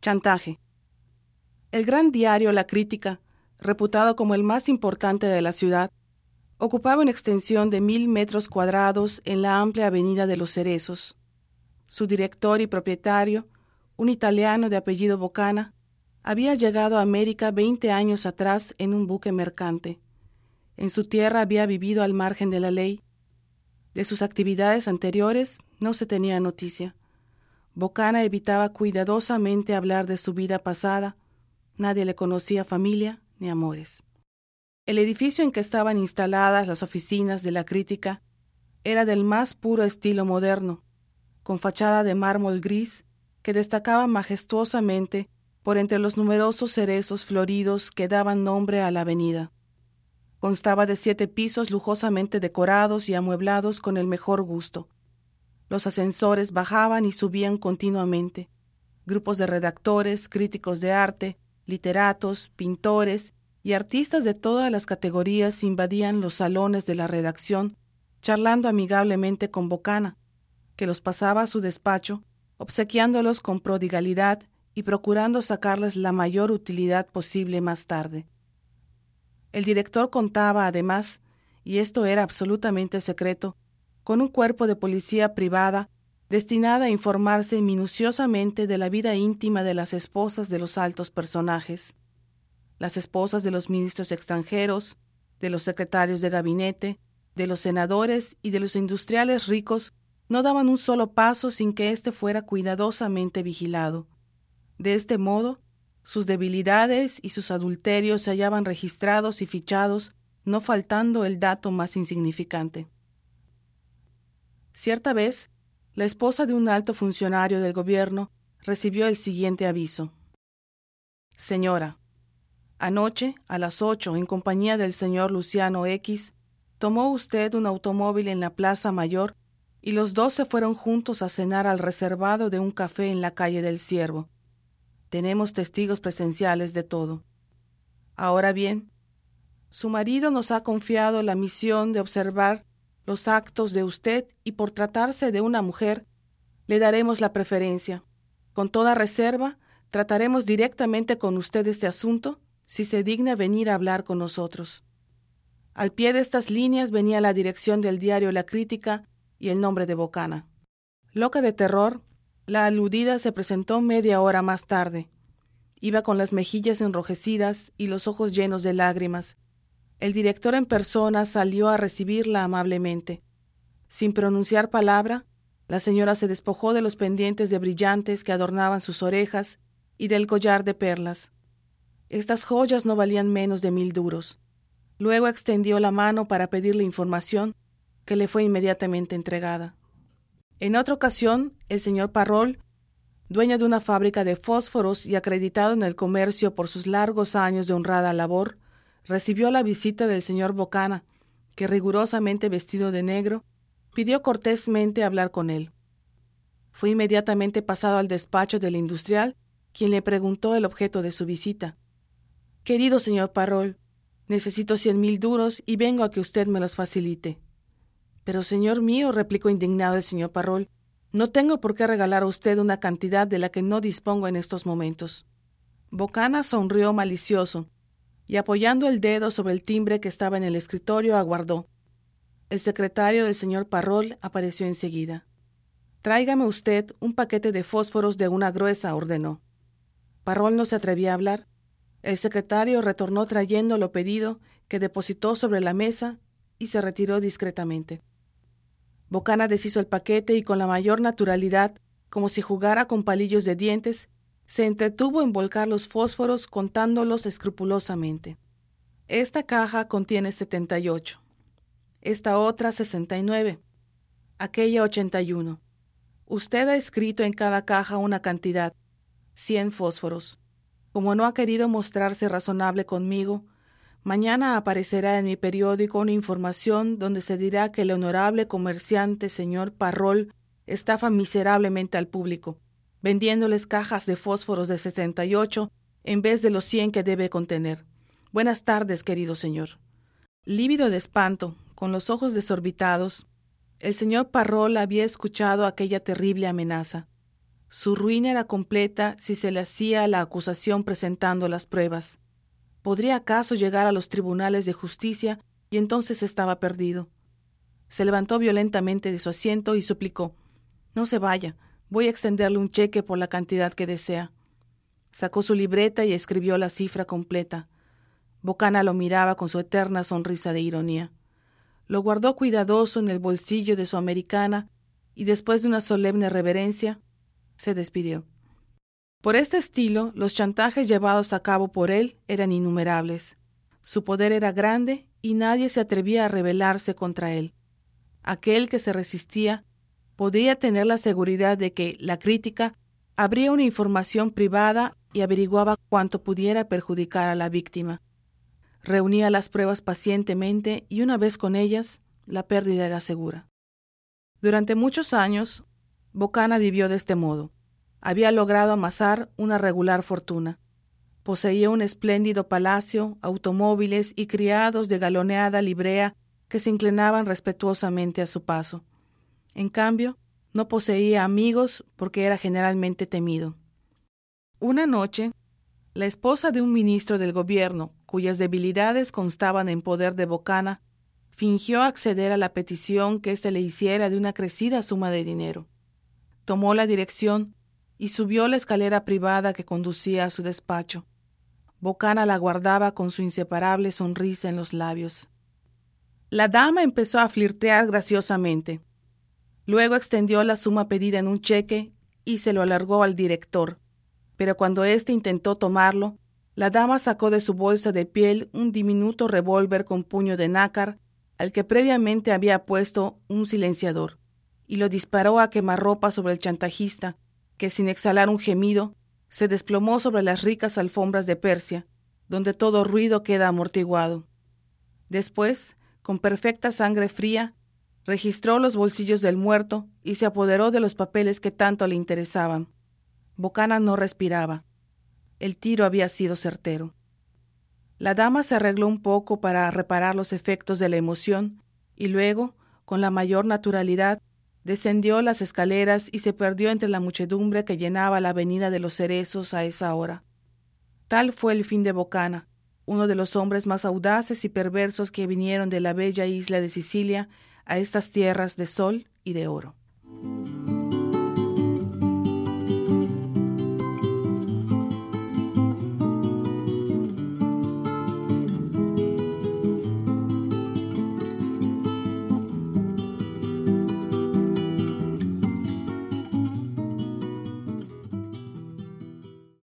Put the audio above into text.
Chantaje. El gran diario La Crítica, reputado como el más importante de la ciudad, ocupaba una extensión de mil metros cuadrados en la amplia avenida de los Cerezos. Su director y propietario, un italiano de apellido Bocana, había llegado a América veinte años atrás en un buque mercante. En su tierra había vivido al margen de la ley. De sus actividades anteriores no se tenía noticia. Bocana evitaba cuidadosamente hablar de su vida pasada. Nadie le conocía familia ni amores. El edificio en que estaban instaladas las oficinas de la crítica era del más puro estilo moderno, con fachada de mármol gris que destacaba majestuosamente por entre los numerosos cerezos floridos que daban nombre a la avenida. Constaba de siete pisos lujosamente decorados y amueblados con el mejor gusto. Los ascensores bajaban y subían continuamente. Grupos de redactores, críticos de arte, literatos, pintores y artistas de todas las categorías invadían los salones de la redacción, charlando amigablemente con Bocana, que los pasaba a su despacho, obsequiándolos con prodigalidad y procurando sacarles la mayor utilidad posible más tarde. El director contaba, además, y esto era absolutamente secreto, con un cuerpo de policía privada destinada a informarse minuciosamente de la vida íntima de las esposas de los altos personajes, las esposas de los ministros extranjeros, de los secretarios de gabinete, de los senadores y de los industriales ricos no daban un solo paso sin que éste fuera cuidadosamente vigilado. De este modo, sus debilidades y sus adulterios se hallaban registrados y fichados, no faltando el dato más insignificante. Cierta vez, la esposa de un alto funcionario del gobierno recibió el siguiente aviso. Señora, anoche, a las ocho, en compañía del señor Luciano X, tomó usted un automóvil en la Plaza Mayor y los dos se fueron juntos a cenar al reservado de un café en la calle del Ciervo. Tenemos testigos presenciales de todo. Ahora bien, su marido nos ha confiado la misión de observar los actos de usted y por tratarse de una mujer, le daremos la preferencia. Con toda reserva, trataremos directamente con usted este asunto si se digna venir a hablar con nosotros. Al pie de estas líneas venía la dirección del diario La Crítica y el nombre de Bocana. Loca de terror, la aludida se presentó media hora más tarde. Iba con las mejillas enrojecidas y los ojos llenos de lágrimas, el director en persona salió a recibirla amablemente. Sin pronunciar palabra, la señora se despojó de los pendientes de brillantes que adornaban sus orejas y del collar de perlas. Estas joyas no valían menos de mil duros. Luego extendió la mano para pedirle información, que le fue inmediatamente entregada. En otra ocasión, el señor Parrol, dueño de una fábrica de fósforos y acreditado en el comercio por sus largos años de honrada labor, recibió la visita del señor Bocana, que rigurosamente vestido de negro, pidió cortésmente hablar con él. Fue inmediatamente pasado al despacho del industrial, quien le preguntó el objeto de su visita. Querido señor Parrol, necesito cien mil duros y vengo a que usted me los facilite. Pero, señor mío, replicó indignado el señor Parrol, no tengo por qué regalar a usted una cantidad de la que no dispongo en estos momentos. Bocana sonrió malicioso y apoyando el dedo sobre el timbre que estaba en el escritorio, aguardó. El secretario del señor Parrol apareció enseguida. Tráigame usted un paquete de fósforos de una gruesa, ordenó. Parrol no se atrevía a hablar. El secretario retornó trayendo lo pedido, que depositó sobre la mesa y se retiró discretamente. Bocana deshizo el paquete y con la mayor naturalidad, como si jugara con palillos de dientes, se entretuvo en volcar los fósforos contándolos escrupulosamente. Esta caja contiene 78, esta otra 69, aquella 81. Usted ha escrito en cada caja una cantidad, 100 fósforos. Como no ha querido mostrarse razonable conmigo, mañana aparecerá en mi periódico una información donde se dirá que el honorable comerciante señor Parrol estafa miserablemente al público vendiéndoles cajas de fósforos de 68 en vez de los 100 que debe contener. Buenas tardes, querido señor. Lívido de espanto, con los ojos desorbitados, el señor Parrol había escuchado aquella terrible amenaza. Su ruina era completa si se le hacía la acusación presentando las pruebas. ¿Podría acaso llegar a los tribunales de justicia y entonces estaba perdido? Se levantó violentamente de su asiento y suplicó No se vaya, voy a extenderle un cheque por la cantidad que desea. Sacó su libreta y escribió la cifra completa. Bocana lo miraba con su eterna sonrisa de ironía. Lo guardó cuidadoso en el bolsillo de su americana y después de una solemne reverencia, se despidió. Por este estilo, los chantajes llevados a cabo por él eran innumerables. Su poder era grande y nadie se atrevía a rebelarse contra él. Aquel que se resistía podía tener la seguridad de que la crítica abría una información privada y averiguaba cuánto pudiera perjudicar a la víctima. Reunía las pruebas pacientemente y una vez con ellas, la pérdida era segura. Durante muchos años, Bocana vivió de este modo. Había logrado amasar una regular fortuna. Poseía un espléndido palacio, automóviles y criados de galoneada librea que se inclinaban respetuosamente a su paso. En cambio, no poseía amigos porque era generalmente temido. Una noche, la esposa de un ministro del gobierno, cuyas debilidades constaban en poder de Bocana, fingió acceder a la petición que éste le hiciera de una crecida suma de dinero tomó la dirección y subió la escalera privada que conducía a su despacho. Bocana la guardaba con su inseparable sonrisa en los labios. La dama empezó a flirtear graciosamente. Luego extendió la suma pedida en un cheque y se lo alargó al director. Pero cuando éste intentó tomarlo, la dama sacó de su bolsa de piel un diminuto revólver con puño de nácar al que previamente había puesto un silenciador y lo disparó a quemarropa sobre el chantajista, que sin exhalar un gemido, se desplomó sobre las ricas alfombras de Persia, donde todo ruido queda amortiguado. Después, con perfecta sangre fría, registró los bolsillos del muerto y se apoderó de los papeles que tanto le interesaban. Bocana no respiraba. El tiro había sido certero. La dama se arregló un poco para reparar los efectos de la emoción y luego, con la mayor naturalidad, descendió las escaleras y se perdió entre la muchedumbre que llenaba la avenida de los cerezos a esa hora. Tal fue el fin de Bocana, uno de los hombres más audaces y perversos que vinieron de la bella isla de Sicilia a estas tierras de sol y de oro.